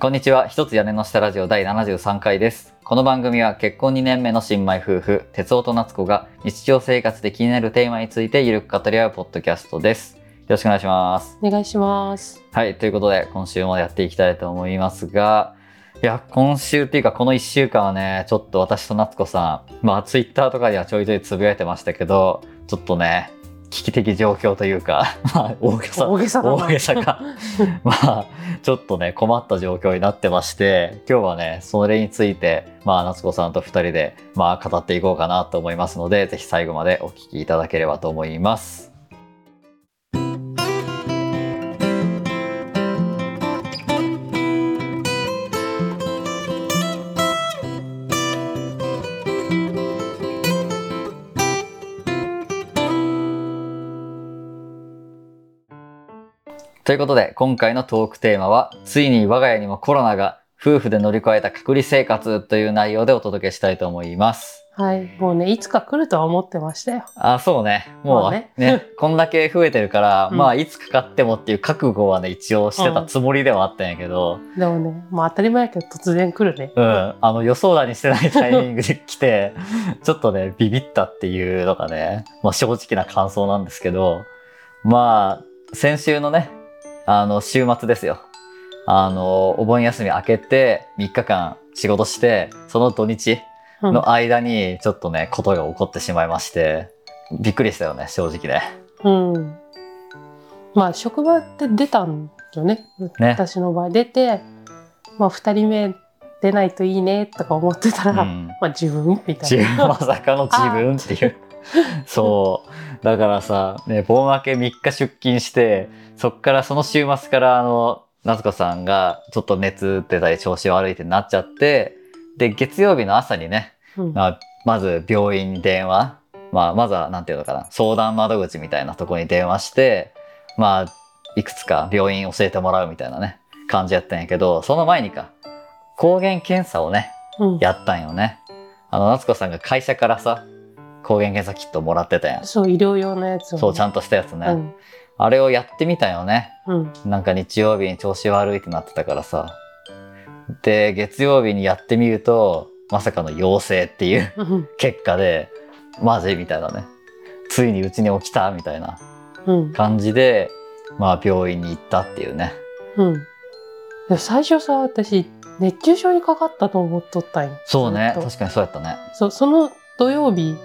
こんにちは。一つ屋根の下ラジオ第73回です。この番組は結婚2年目の新米夫婦、哲夫と夏子が日常生活で気になるテーマについてゆるく語り合うポッドキャストです。よろしくお願いします。お願いします。はい。ということで、今週もやっていきたいと思いますが、いや、今週っていうかこの1週間はね、ちょっと私と夏子さん、まあツイッターとかではちょいちょいつぶやいてましたけど、ちょっとね、危機的状況というか、まあ大げさ、大げさ大げさか。まあ、ちょっとね、困った状況になってまして、今日はね、それについて、まあ、夏子さんと二人で、まあ、語っていこうかなと思いますので、ぜひ最後までお聞きいただければと思います。ということで、今回のトークテーマは、ついに我が家にもコロナが夫婦で乗り越えた隔離生活という内容でお届けしたいと思います。はい。もうね、いつか来るとは思ってましたよ。あ、そうね。もうまあねねこんだけ増えてるから、うんまあ、いつかかってもっていう覚悟はね、一応してたつもりではあったんやけど、でもね、まあ当たり前やけど突然来るね。うん、あの予想だにしてないタイミングで来て、ちょっとね、ビビったっていうのがね、まあ正直な感想なんですけど、まあ、先週のね、あの、週末ですよ。あの、お盆休み明けて3日間仕事して、その土日うんの間にちょっとね、ことが起こってしまいまして、びっくりしたよね、正直ね。うん。まあ職場って出たんよね。ね私の場合出て、まあ二人目出ないといいねとか思ってたら、うんまあ自分みたいな。まさかの自分っていう。そう。だからさ、ね、盆明け3日出勤して、そっからその週末からあの、夏子さんがちょっと熱出たり調子悪いってなっちゃって、で、月曜日の朝にね、うんまあまず病院に電話、まあ、まずはなんていうのかな、相談窓口みたいなところに電話して、まあ、いくつか病院教えてもらうみたいなね、感じやったんやけど、その前にか、抗原検査をね、うんやったんよね。あの、夏子さんが会社からさ、抗原検査キットもらってたやん。そう、医療用のやつをね、そう、ちゃんとしたやつね。うん。あれをやってみたよね。うん。なんか日曜日に調子悪いってなってたからさ。で、月曜日にやってみると、まさかの陽性っていううん。結果で、マジみたいなね。ついにうちに起きたみたいなうん。感じで、まあ病院に行ったっていうね。うん。で最初さ、私、熱中症にかかったと思っとったんよ。そうね。確かにそうやったね。そうその土曜日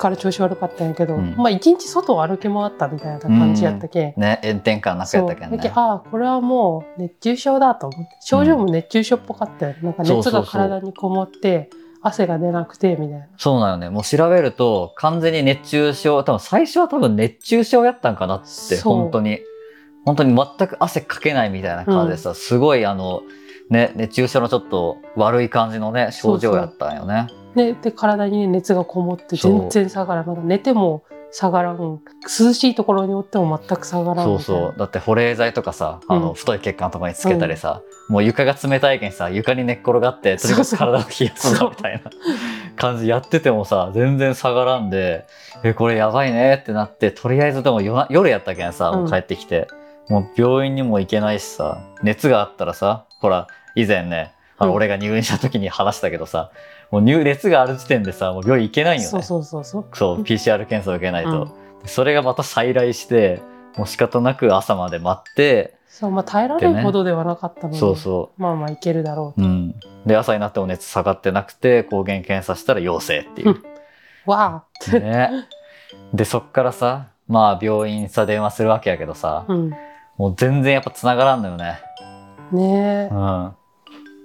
から調子悪かったんやけど、うん。まあ一日外を歩き回ったみたいな感じやったけ、ん、ね、炎天下の中やそうったけんね。ああこれはもう熱中症だと思って症状も熱中症っぽかったよ、なんか熱がそうそうそう。体にこもって汗が出なくてみたいな。そうなのね。もう調べると、完全に熱中症、多分最初は多分熱中症やったんかなって、そう。本当に。本当に全く汗かけないみたいな感じでさ、すごいあの、ね、熱中症のちょっと悪い感じのね、症状やったんよね。でで体に、ね、熱がこもって全然下がらん。なんか寝ても下がらん。涼しいところにおっても全く下がらんそうそう。だって保冷剤とかさ、あの、うん。太い血管とかにつけたりさ、もう床が冷たいけんさ、床に寝っ転がって、とにかく体を冷やすぞみたいな。感じやっててもさ、全然下がらんで、え、これやばいねってなって、とりあえずでも夜やったけんさ、もう帰ってきて、もう病院にも行けないしさ、熱があったらさ、ほら、以前ね、あのうん俺が入院した時に話したけどさ、もう入熱がある時点でさ、もう病院行けないよね。そうそうそうそうそう、PCR 検査を受けないと。うんそれがまた再来して、もう仕方なく朝まで待って、そうまあ耐えられるほどではなかったので、そうそまあまあいけるだろう。うん。で、朝になっても熱下がってなくて、抗原検査したら陽性っていう。うわあね。で、そっからさ、まあ病院さ電話するわけやけどさ、うんもう全然やっぱ繋がらんのよね。ねえうん。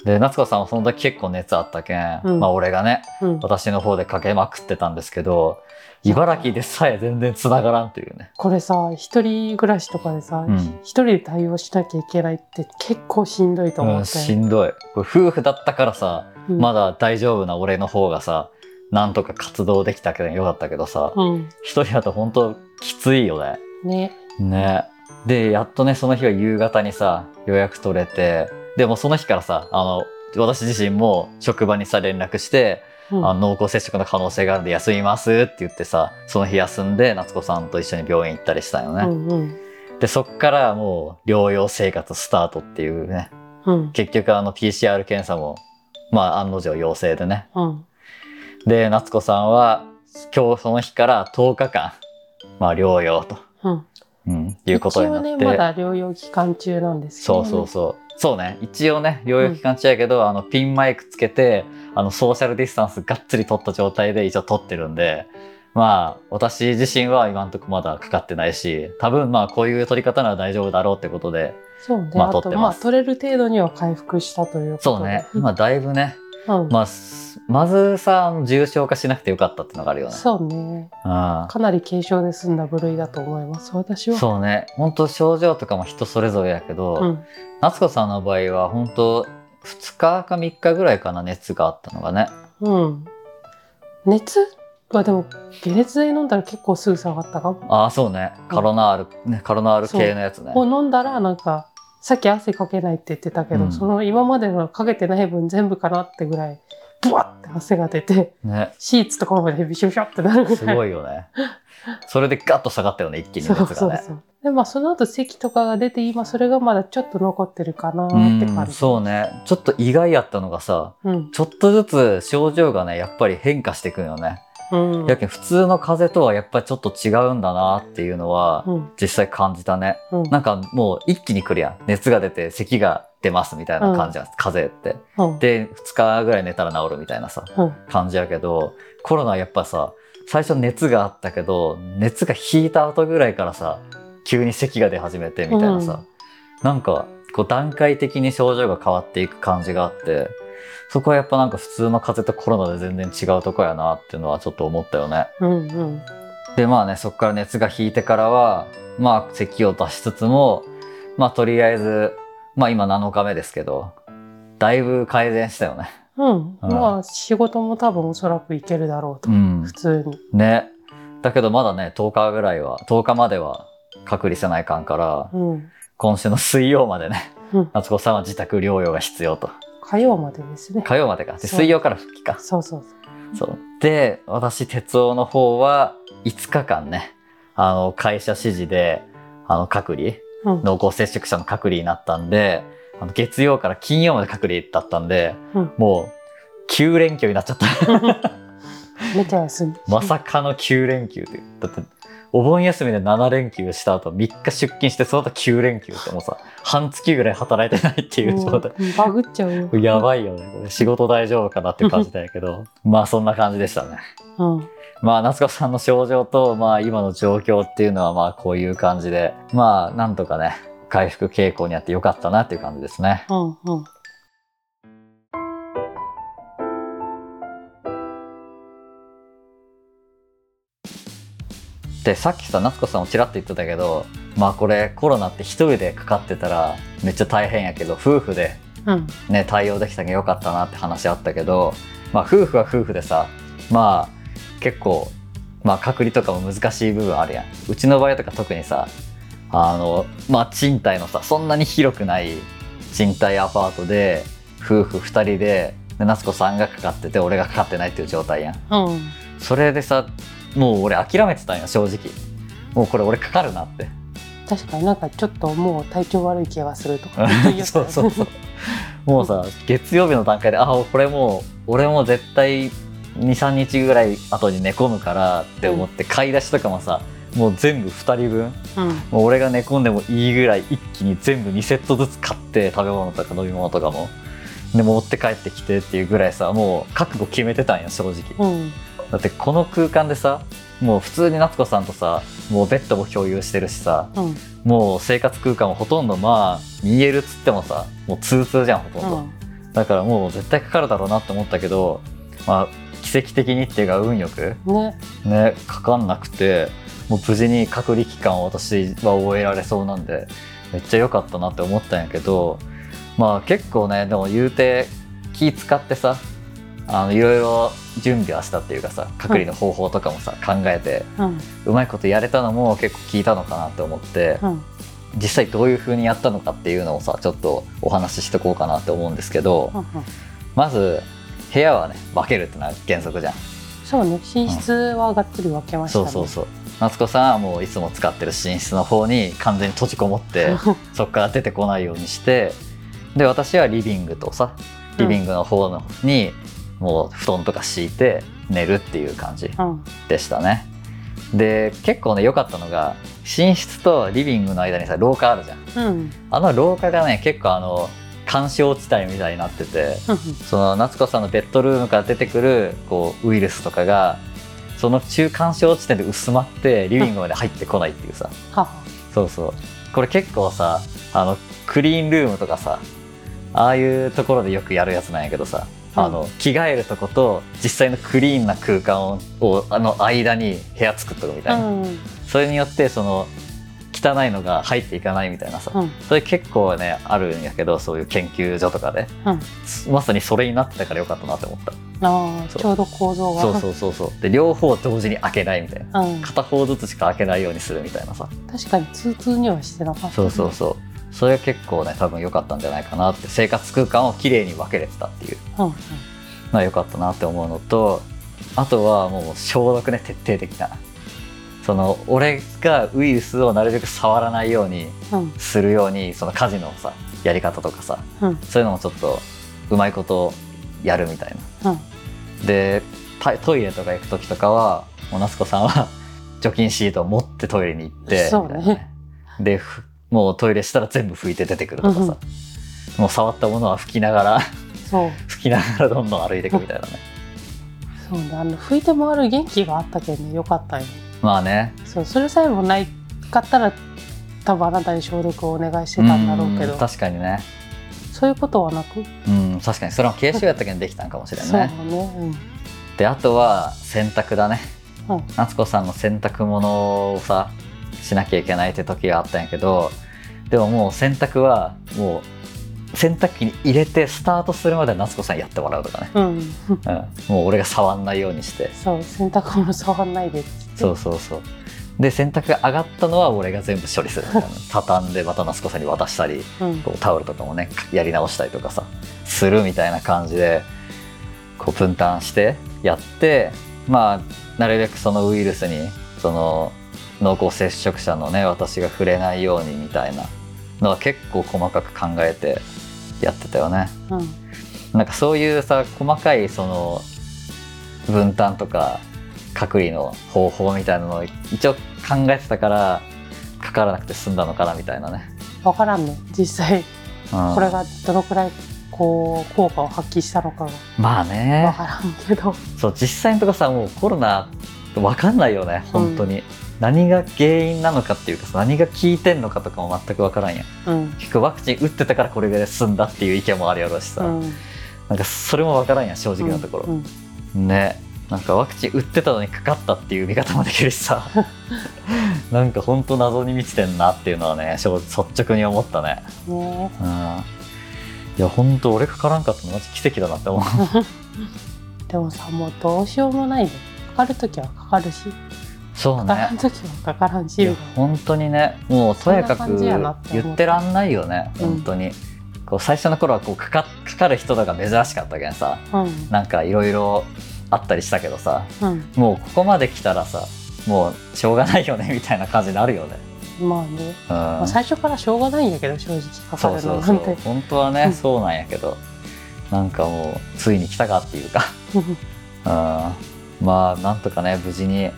で、夏子さんはその時結構熱あったけん、うんまあ俺がね、うん、私の方でかけまくってたんですけど、茨城でさえ全然繋がらんというね。これさ一人暮らしとかでさうん一、人で対応しなきゃいけないって結構しんどいと思うん、って、しんどい。これ夫婦だったからさ、うんまだ大丈夫な俺の方がさ、なんとか活動できたけどよかったけどさ、うん一人だと本当きついよね。ねね。で、やっとね、その日は夕方にさ、予約取れて、でもその日からさ、あの、私自身も職場にさ連絡して、うんあの濃厚接触の可能性があるんで休みますって言ってさ、その日休んで夏子さんと一緒に病院行ったりしたよね。うんうんで、そっからもう療養生活スタートっていうね、うん。結局あの PCR 検査もまあ案の定陽性でねうん。で夏子さんは今日その日から10日間まあ療養と、うん。うん、いうことになって、ね、まだ療養期間中なんですけど、ね。そうそうそうそうね一応ね療養期間中やけど、あのピンマイクつけてあのソーシャルディスタンスがっつり取った状態で一応取ってるんでまあ私自身は今んとこまだかかってないし多分まあこういう取り方なら大丈夫だろうってことでそうね。まああ、と、撮ってますまあ、取れる程度には回復したということで。そうね今だいぶねうん。まあすまずさ重症化しなくてよかったっていうのがあるよねそうね。うんかなり軽症で済んだ部類だと思います。私は。そうね本当症状とかも人それぞれやけど、うん。夏子さんの場合は本当2日か3日ぐらいかな熱があったのがねうん。熱？はでも、解熱剤飲んだら結構すぐ下がったかも。ああそうねカロナール、ねカロナール系のやつねを飲んだら、なんか、さっき汗かけないって言ってたけど、うんその今までのかけてない分全部かなってぐらい、ブワッて汗が出て、ねシーツとかまでビショビショってなるぐらい。すごいよねそれでガッと下がったよね一気にそう熱がねそうそう。で、まあその後咳とかが出て、今それがまだちょっと残ってるかなってうん感じ。そうねちょっと意外やったのがさうん。ちょっとずつ症状がねやっぱり変化していくんよね、うん。やけん普通の風邪とはやっぱりちょっと違うんだなっていうのはうん。実際感じたねうん。なんかもう一気に来るやん熱が出て咳が出ますみたいな感じやん、風邪ってうん。で2日ぐらい寝たら治るみたいなさうん。感じやけどコロナはやっぱさ最初熱があったけど熱が引いた後ぐらいからさ急に咳が出始めてみたいなさ、なんかこう段階的に症状が変わっていく感じがあってそこはやっぱなんか普通の風邪とコロナで全然違うとこやなっていうのはちょっと思ったよね。うん。うん。でまあねそこから熱が引いてからはまあ咳を出しつつもまあとりあえずまあ今7日目ですけどだいぶ改善したよね。うん。うんまあ仕事も多分おそらくいけるだろうと。うん普通に。ね。だけどまだね、10日ぐらいは、10日までは隔離せないかんから、うん。今週の水曜までね、うん夏子さんは自宅療養が必要と。火曜までですね。火曜までか。で、水曜から復帰か。そうそうそう。そう。で、私、哲夫の方は5日間ね、あの、会社指示で、あの、隔離、うん。濃厚接触者の隔離になったんで、あの月曜から金曜まで隔離だったんで、うんもう、9連休になっちゃった。めちゃ休み。まさかの9連休って。だって、お盆休みで7連休した後3日出勤してその後9連休ってもうさ、半月ぐらい働いてないっていう状態。うんバグっちゃうよ。やばいよね。これ仕事大丈夫かなって感じだけど。まあそんな感じでしたね。うん。まあ夏子さんの症状とまあ今の状況っていうのはまあこういう感じで、まあなんとかね、回復傾向にあってよかったなっていう感じですね。うん。うん。で、さっきさ、夏子さんもちらっと言ってたけど、まあこれコロナって一人でかかってたらめっちゃ大変やけど、夫婦でうん。ね、対応できたけどよかったなって話あったけど、まあ夫婦は夫婦でさ、まあ結構、まあ隔離とかも難しい部分あるやん。うちの場合とか特にさ、あの、まあ賃貸のさ、そんなに広くない賃貸アパートで、夫婦二人で、で夏子さんがかかってて、俺がかかってないっていう状態やん。うん。それでさ、もう俺諦めてたんや、正直。もうこれ俺かかるなって。確かになんかちょっともう体調悪い気がするとかそようそうそう。もうさ、月曜日の段階で、あ、これもう、俺も絶対2、3日ぐらい後に寝込むからって思って、買い出しとかもさ、もう全部2人分、うん。もう俺が寝込んでもいいぐらい一気に全部2セットずつ買って、食べ物とか飲み物とかも。で、持って帰ってきてっていうぐらいさ、もう覚悟決めてたんや、正直。うん。だってこの空間でさ、もう普通に夏子さんとさ、もうベッドも共有してるしさ、うん。もう生活空間もほとんどまあ見えるっつってもさもう通通じゃんほとんど、だからもう絶対かかるだろうなって思ったけどまあ奇跡的にっていうか運よくうん。ね。ねかかんなくてもう無事に隔離期間を私は終えられそうなんでめっちゃ良かったなって思ったんやけどまあ結構ねでも言うて気使ってさあのいろいろ準備はしたっていうかさ隔離の方法とかもさ、考えてうん。うまいことやれたのも結構効いたのかなって思って、うん。実際どういう風にやったのかっていうのをさちょっとお話ししてこうかなって思うんですけどうん。うんまず部屋はね分けるってのは原則じゃん、そうね。寝室はがっつり分けましたね。そうそうそう夏子さんはもういつも使ってる寝室の方に完全に閉じこもって そこから出てこないようにしてで私はリビングとさリビングの方のにもう布団とか敷いて寝るっていう感じうん。でしたね。で結構ね良かったのが寝室とリビングの間にさ廊下あるじゃん。うん。あの廊下がね結構あの干渉地帯みたいになっててうん。その夏子さんのベッドルームから出てくるこうウイルスとかがその中間渉地点で薄まってリビングまで入ってこないっていうさ。そうそう。これ結構さあのクリーンルームとかさああいうところでよくやるやつなんやけどさ、あの着替えるとこと実際のクリーンな空間ををあの間に部屋作っとくみたいな、うん。それによってその汚いのが入っていかないみたいなさ、うん。それ結構ねあるんやけどそういう研究所とかで。うん。まさにそれになってたからよかったなって思った。ああちょうど構造が。そうそうそうそう。で両方同時に開けないみたいな。うん、片方ずつしか開けないようにするみたいなさ。確かに通通にはしてなかったね、そうそうそうそれ結構ね多分良かったんじゃないかなって生活空間をきれいに分けれてたっていう。のは良かったなって思うのとあとはもう消毒ね徹底的な。その俺がウイルスをなるべく触らないようにうん。するようにその家事のさやり方とかさうん。そういうのもちょっとうまいことやるみたいな。うん。でタトイレとか行く時とかはもう夏子さんは 除菌シートを持ってトイレに行ってね。みたいなでふもうトイレしたら全部拭いて出てくるとかさ、うんもう触ったものは拭きながらそう。拭きながらどんどん歩いていくみたいなね。そうね。あの拭いて回る元気があったけんねよかったよまあね。そうそれさえもないかったら多分あなたに消毒をお願いしてたんだろうけど。ん確かにね。そういうことはなく？うん確かに。それも継承やったけんできたんかもしれんそうねねであとは洗濯だね。うんうん。夏子さんの洗濯物をさしなきゃいけないって時があったんやけどでももう洗濯はもう洗濯機に入れてスタートするまでは夏子さんやってもらうとかね、うん。うん、もう俺が触んないようにして。そう洗濯物触んないでっつって。そうそうそう。で洗濯が上がったのは俺が全部処理する 畳んでまた夏子さんに渡したりうん。こうタオルとかもねやり直したりとかさするみたいな感じでこう分担してやってまあなるべくそのウイルスにその濃厚接触者のね私が触れないようにみたいなのは結構細かく考えてやってたよね。うん。なんかそういうさ細かいその分担とか隔離の方法みたいなのを一応考えてたからかからなくて済んだのかなみたいなね。分からんね。実際うん。これがどのくらいこう効果を発揮したのかが。まあ分ねからんけど。そう実際のとこさもうコロナわかんないよね本当に、何が原因なのかっていうかさ何が効いてんのかとかも全くわからんやん。うん。結局ワクチン打ってたからこれで済んだっていう意見もあるやろうしさ、うん。なんかそれもわからんやん正直なところ、うんね。なんかワクチン打ってたのにかかったっていう見方もできるしさ。なんか本当謎に満ちてんなっていうのはね正率直に思ったね。ねうん。いや本当俺かからんかったの。マジ奇跡だなって思う。でもさもうどうしようもないねかかる時はかかるしそうね。本当にねもうとやかく言ってらんないよねうん。本当に、こう最初の頃はこうかかかかる人とか珍しかったけんさうん。なんかいろいろあったりしたけどさうん。もうここまで来たらさもうしょうがないよねみたいな感じになるよね、まあね、うん。まあ、最初からしょうがないんやけど正直かかるそうそう。そのなんて。う本当はね、うん。そうなんやけどなんかもうついに来たかっていうか。うん。まあなんとかね無事に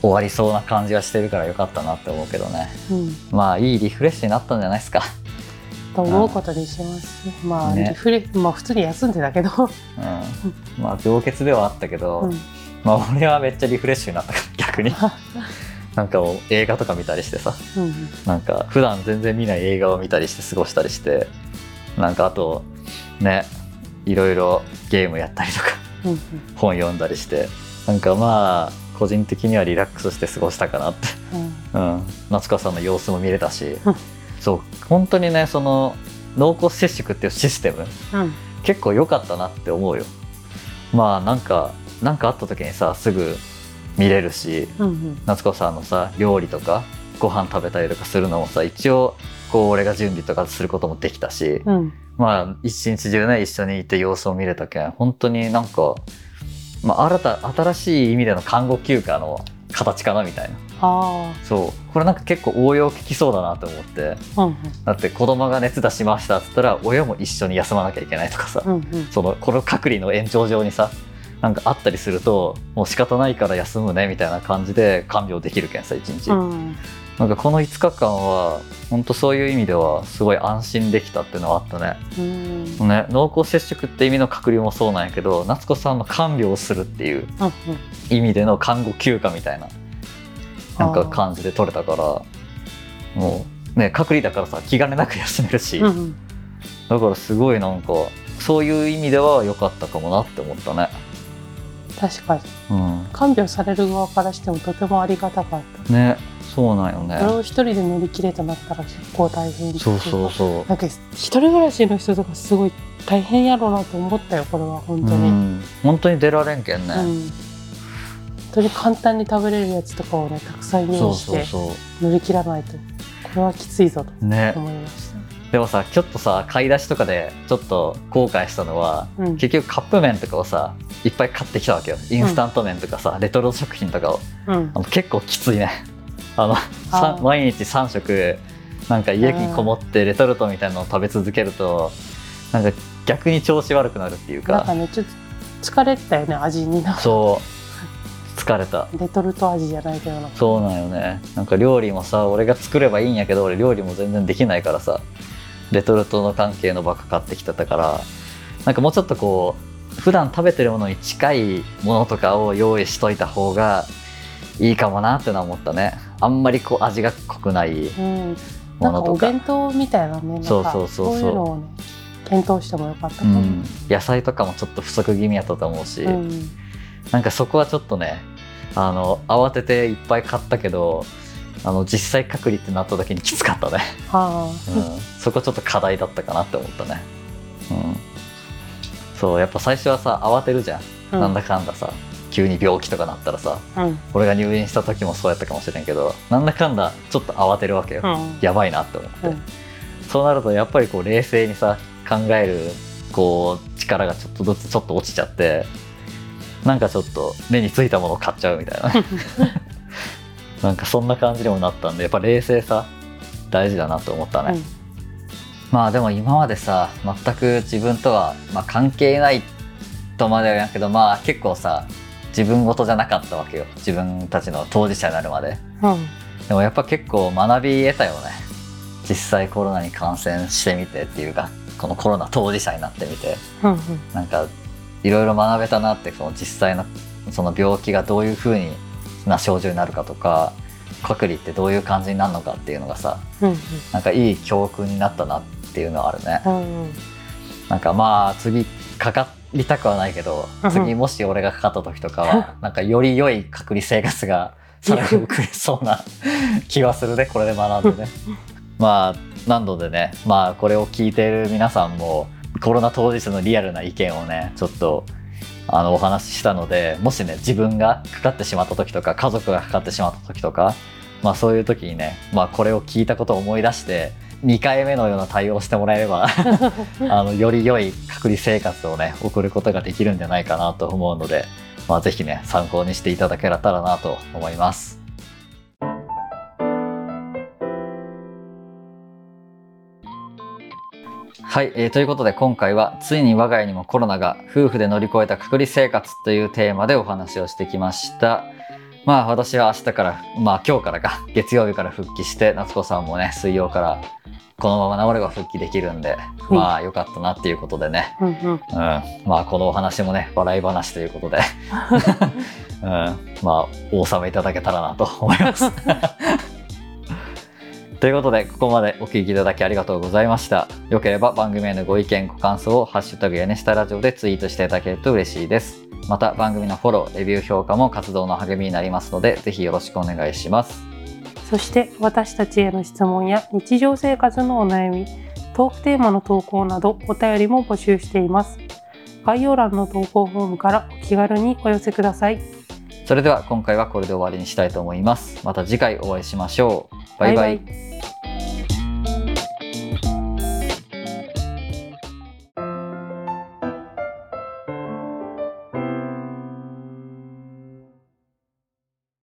終わりそうな感じがしてるからよかったなって思うけどね。うん。まあいいリフレッシュになったんじゃないですか。と思うことにします。まあ、ねリフレまあ普通に休んでたけど、うん。まあ病欠ではあったけど、うん、まあ俺はめっちゃリフレッシュになったから逆に。なんか映画とか見たりしてさ。うん。なんか普段全然見ない映画を見たりして過ごしたりしてなんかあとねいろいろゲームやったりとか。うんうん。本読んだりして。なんかまあ個人的にはリラックスして過ごしたかなって、うん。うん、夏川さんの様子も見れたし。うん。そう。本当にねその濃厚接触っていうシステムうん。結構良かったなって思うよ。まあなんかなんかあった時にさすぐ見れるしうんうん。夏子さんのさ料理とかご飯食べたりとかするのもさ一応こう俺が準備とかすることもできたし、うん。まあ一日中ね一緒にいて様子を見れたけん本当になんか、まあ、新た新しい意味での看護休暇の形かなみたいな。あ。そう。これなんか結構応用効きそうだなと思って。あうん。だって子供が熱出しましたっつったら親も一緒に休まなきゃいけないとかさ、うんうん。そのこの隔離の延長上にさなんかあったりするともう仕方ないから休むねみたいな感じで看病できるけんさ1日、うんなんかこの5日間は本当そういう意味ではすごい安心できたっていうのはあったね。うん。ね濃厚接触って意味の隔離もそうなんやけど夏子さんの看病をするっていううん意味での看護休暇みたいななんか感じで取れたからもうね隔離だからさ気兼ねなく休めるし、うんうん。だからすごいなんかそういう意味では良かったかもなって思ったね。確かに。うん。看病される側からしてもとてもありがたかった。ねそうなんよこれねを一人で乗り切れとなったら結構大変そうそうそう。なんか一人暮らしの人とかすごい大変やろうなと思ったよこれは本当うに、ん。本当に出られんけんね、うん。本当に簡単に食べれるやつとかをねたくさん用そう意してそうそ乗り切らないとこれはきついぞとうね。思いました、でもさちょっとさ買い出しとかでちょっと後悔したのはうん。結局カップ麺とかをさいっぱい買ってきたわけよ。インスタント麺とかさ、レトルト食品とかを。うん。結構きついねあのあ毎日3食なんか家にこもってレトルトみたいなのを食べ続けるとなんか逆に調子悪くなるっていうなんか。かねちょっと疲れてたよね味になそう。疲れた。レトルト味じゃないけどな。そうなんよね。なんか料理もさ俺が作ればいいんやけど俺料理も全然できないからさ。レトルトの関係のばっか買ってきてたから。なんかもうちょっとこう普段食べてるものに近いものとかを用意しといた方がいいかもなってのは思ったねあんまりこう味が濃くないうん。なんかおものとか弁当みたいなねなんかそうそうそう。そういうのをね検討してもよかったかも、うん、野菜とかもちょっと不足気味やったと思うし、うん。なんかそこはちょっとねあの慌てていっぱい買ったけどあの実際隔離ってなった時にきつかったね。はうん、そこちょっと課題だったかなって思ったね、うん、そうやっぱ最初はさ慌てるじゃん、あ、なんだかんださ急に病気とかなったらさうん。俺が入院した時もそうやったかもしれんけどなんだかんだちょっと慌てるわけよ、うん。やばいなって思って、うん。そうなるとやっぱりこう冷静にさ考えるこう力がちょっとずつちょっと落ちちゃってなんかちょっと目についたものを買っちゃうみたいな。なんかそんな感じにもなったんでやっぱ冷静さ大事だなと思ったね、うん。まあでも今までさ全く自分とは、まあ、関係ないとまでは言わんけどまあ結構さ自分事じゃなかったわけよ。自分たちの当事者になるまで。うん。でもやっぱ結構学び得たよね。実際コロナに感染してみてっていうかこのコロナ当事者になってみて。うんうん。なんかいろいろ学べたなってその実際のその病気がどういう風にな症状になるかとか隔離ってどういう感じになるのかっていうのがさうんなんかいい教訓になったなっていうのはあるね。うんうん。なんかまあ次かかりたくはないけどうん。次もし俺がかかった時とかはなんかより良い隔離生活がさらに送れそうな 気はするねこれで学んでね。まあなのでねまあこれを聞いている皆さんもコロナ当日のリアルな意見をねちょっとあのお話ししたのでもしね自分がかかってしまった時とか家族がかかってしまった時とかまあそういう時にね、まあ、これを聞いたことを思い出して2回目のような対応をしてもらえれば あのより良い隔離生活をね送ることができるんじゃないかなと思うので、まあ、ぜひね参考にしていただけたらなと思います。はい、えーということで今回はついに我が家にもコロナが夫婦で乗り越えた隔離生活というテーマでお話をしてきました。まあ私は明日から、まあ今日からか、月曜日から復帰して、夏子さんもね、水曜からこのまま治れば復帰できるんで、まあ良かったなっていうことでね、うんうんうん、まあこのお話もね、笑い話ということで、うん、まあお納めいただけたらなと思います。ということで、ここまでお聞きいただきありがとうございました。よければ番組へのご意見、ご感想をハッシュタグ屋根下ラジオでツイートしていただけると嬉しいです。また番組のフォロー、レビュー評価も活動の励みになりますので、ぜひよろしくお願いします。そして私たちへの質問や日常生活のお悩み、トークテーマの投稿などお便りも募集しています。概要欄の投稿フォームからお気軽にお寄せください。それでは今回はこれで終わりにしたいと思います。また次回お会いしましょう。バイバイバイバイ